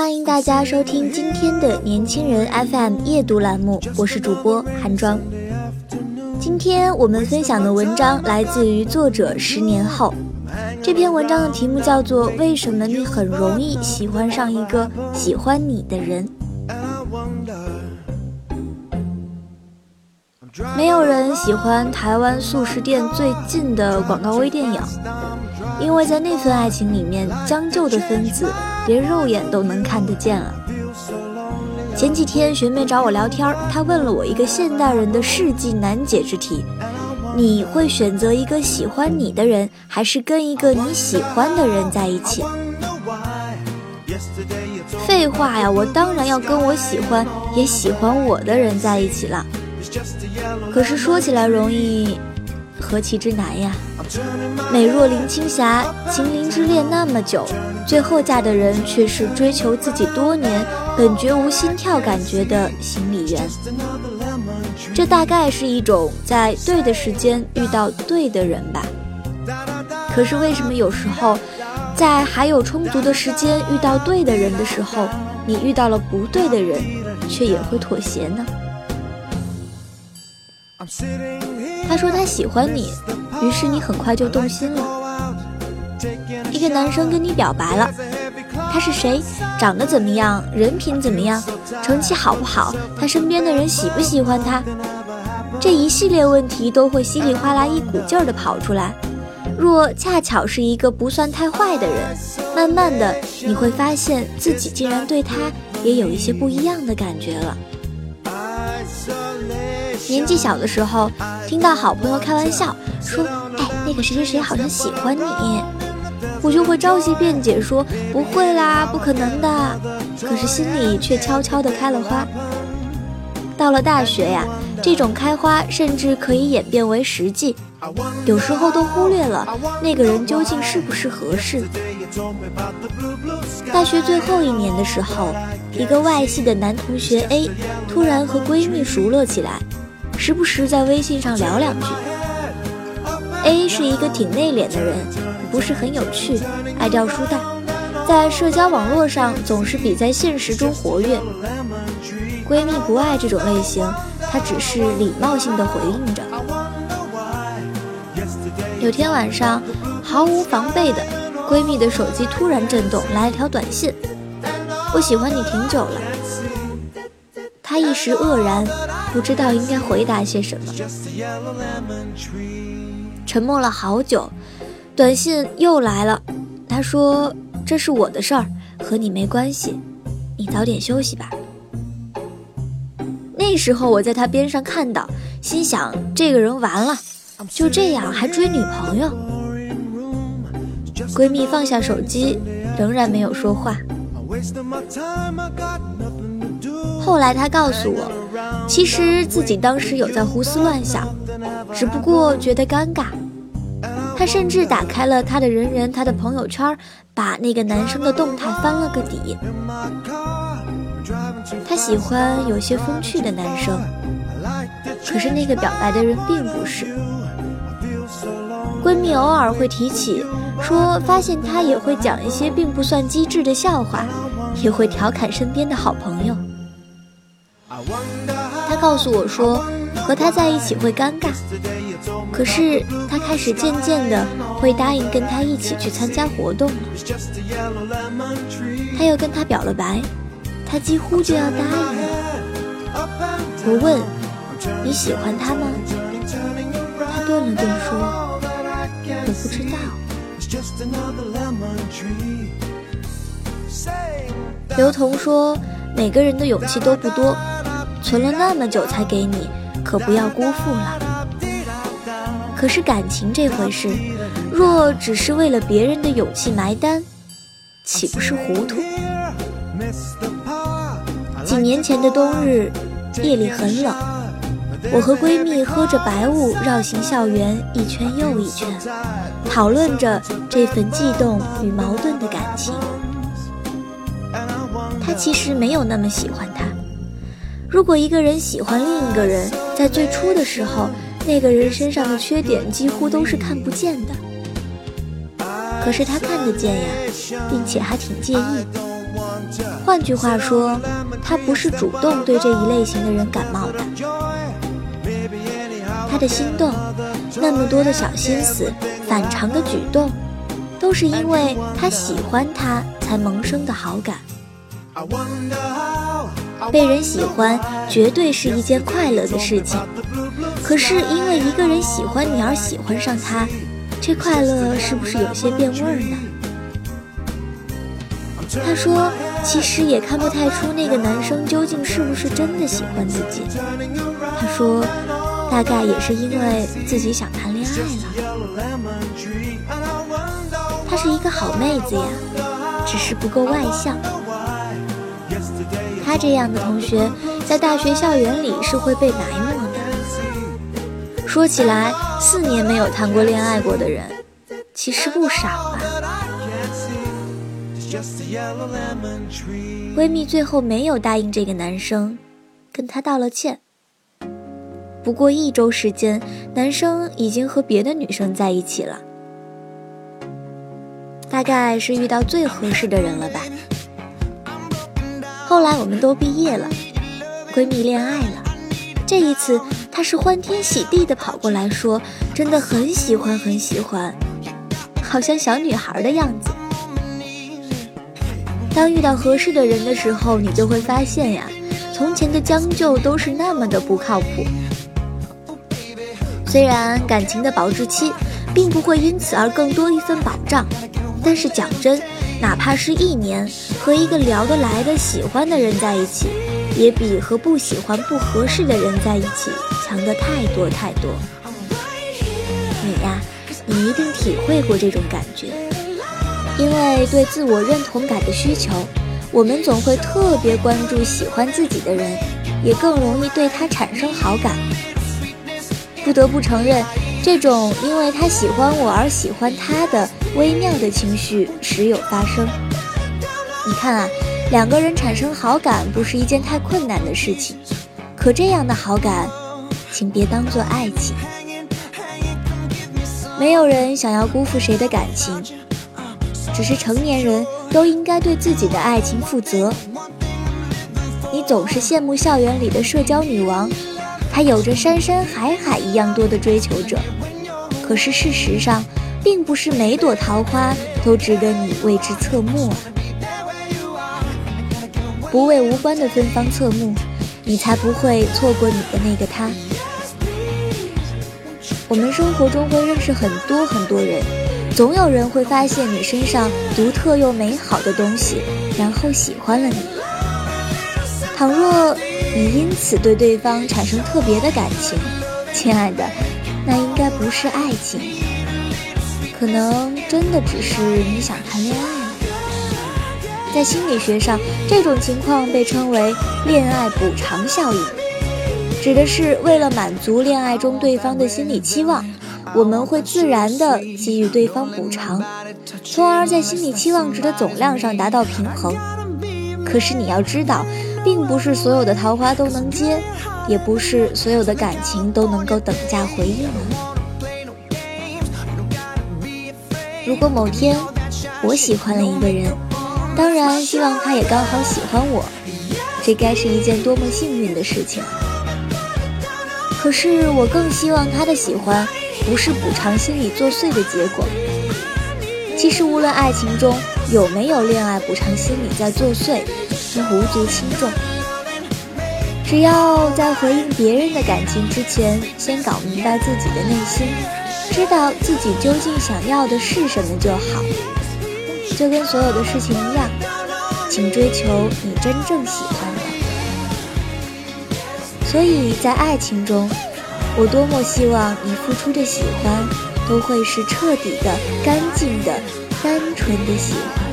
欢迎大家收听今天的年轻人 FM 夜读栏目，我是主播韩庄。今天我们分享的文章来自于作者十年后。这篇文章的题目叫做《为什么你很容易喜欢上一个喜欢你的人》。没有人喜欢台湾素食店最近的广告微电影，因为在那份爱情里面，将就的分子。连肉眼都能看得见了。前几天学妹找我聊天，她问了我一个现代人的世纪难解之题：你会选择一个喜欢你的人，还是跟一个你喜欢的人在一起？废话呀，我当然要跟我喜欢也喜欢我的人在一起了。可是说起来容易，何其之难呀！美若林青霞，情林之恋那么久，最后嫁的人却是追求自己多年、本绝无心跳感觉的行李员。这大概是一种在对的时间遇到对的人吧。可是为什么有时候，在还有充足的时间遇到对的人的时候，你遇到了不对的人，却也会妥协呢？他说他喜欢你。于是你很快就动心了。一个男生跟你表白了，他是谁？长得怎么样？人品怎么样？成绩好不好？他身边的人喜不喜欢他？这一系列问题都会稀里哗啦一股劲儿的跑出来。若恰巧是一个不算太坏的人，慢慢的你会发现自己竟然对他也有一些不一样的感觉了。年纪小的时候，听到好朋友开玩笑说：“哎，那个谁谁谁好像喜欢你。”我就会着急辩解说：“不会啦，不可能的。”可是心里却悄悄地开了花。到了大学呀，这种开花甚至可以演变为实际，有时候都忽略了那个人究竟是不是合适。大学最后一年的时候，一个外系的男同学 A 突然和闺蜜熟络起来。时不时在微信上聊两句。A 是一个挺内敛的人，不是很有趣，爱掉书袋，在社交网络上总是比在现实中活跃。闺蜜不爱这种类型，她只是礼貌性的回应着。有天晚上，毫无防备的，闺蜜的手机突然震动，来了条短信：“我喜欢你挺久了。”她一时愕然。不知道应该回答些什么，沉默了好久，短信又来了。他说：“这是我的事儿，和你没关系，你早点休息吧。”那时候我在他边上看到，心想：这个人完了，就这样还追女朋友。闺蜜放下手机，仍然没有说话。后来她告诉我。其实自己当时有在胡思乱想，只不过觉得尴尬。他甚至打开了他的人人，他的朋友圈，把那个男生的动态翻了个底。他喜欢有些风趣的男生，可是那个表白的人并不是。闺蜜偶尔会提起，说发现他也会讲一些并不算机智的笑话，也会调侃身边的好朋友。他告诉我说，和他在一起会尴尬，可是他开始渐渐的会答应跟他一起去参加活动了。他又跟他表了白，他几乎就要答应了。我问你喜欢他吗？他顿了顿说，我不知道刘同说：“每个人的勇气都不多，存了那么久才给你，可不要辜负了。可是感情这回事，若只是为了别人的勇气埋单，岂不是糊涂？”几年前的冬日，夜里很冷，我和闺蜜喝着白雾，绕行校园一圈又一圈，讨论着这份悸动与矛盾的感情。他其实没有那么喜欢他。如果一个人喜欢另一个人，在最初的时候，那个人身上的缺点几乎都是看不见的。可是他看得见呀，并且还挺介意。换句话说，他不是主动对这一类型的人感冒的。他的心动，那么多的小心思，反常的举动，都是因为他喜欢他才萌生的好感。被人喜欢绝对是一件快乐的事情，可是因为一个人喜欢你而喜欢上他，这快乐是不是有些变味儿呢？他说，其实也看不太出那个男生究竟是不是真的喜欢自己。他说，大概也是因为自己想谈恋爱了。她是一个好妹子呀，只是不够外向。他这样的同学，在大学校园里是会被埋没的。说起来，四年没有谈过恋爱过的人，其实不少吧。闺蜜最后没有答应这个男生，跟他道了歉。不过一周时间，男生已经和别的女生在一起了，大概是遇到最合适的人了吧。后来我们都毕业了，闺蜜恋爱了。这一次，她是欢天喜地的跑过来说：“真的很喜欢，很喜欢，好像小女孩的样子。”当遇到合适的人的时候，你就会发现呀，从前的将就都是那么的不靠谱。虽然感情的保质期并不会因此而更多一份保障，但是讲真。哪怕是一年，和一个聊得来的、喜欢的人在一起，也比和不喜欢、不合适的人在一起强得太多太多。你呀，你一定体会过这种感觉，因为对自我认同感的需求，我们总会特别关注喜欢自己的人，也更容易对他产生好感。不得不承认。这种因为他喜欢我而喜欢他的微妙的情绪时有发生。你看啊，两个人产生好感不是一件太困难的事情，可这样的好感，请别当做爱情。没有人想要辜负谁的感情，只是成年人都应该对自己的爱情负责。你总是羡慕校园里的社交女王。有着山山海海一样多的追求者，可是事实上，并不是每朵桃花都值得你为之侧目！不为无关的芬芳侧目，你才不会错过你的那个他。我们生活中会认识很多很多人，总有人会发现你身上独特又美好的东西，然后喜欢了你。倘若……你因此对对方产生特别的感情，亲爱的，那应该不是爱情，可能真的只是你想谈恋爱了。在心理学上，这种情况被称为“恋爱补偿效应”，指的是为了满足恋爱中对方的心理期望，我们会自然地给予对方补偿，从而在心理期望值的总量上达到平衡。可是你要知道。并不是所有的桃花都能接，也不是所有的感情都能够等价回应。如果某天我喜欢了一个人，当然希望他也刚好喜欢我，这该是一件多么幸运的事情。可是我更希望他的喜欢不是补偿心理作祟的结果。其实无论爱情中有没有恋爱补偿心理在作祟。无足轻重，只要在回应别人的感情之前，先搞明白自己的内心，知道自己究竟想要的是什么就好。就跟所有的事情一样，请追求你真正喜欢的。所以在爱情中，我多么希望你付出的喜欢都会是彻底的、干净的、单纯的喜欢。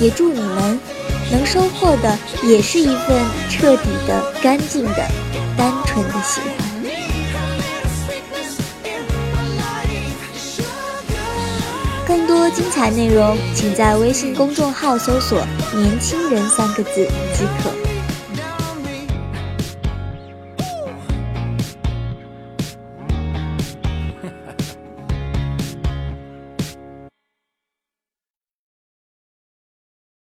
也祝你们能收获的也是一份彻底的、干净的、单纯的喜欢。更多精彩内容，请在微信公众号搜索“年轻人”三个字即可。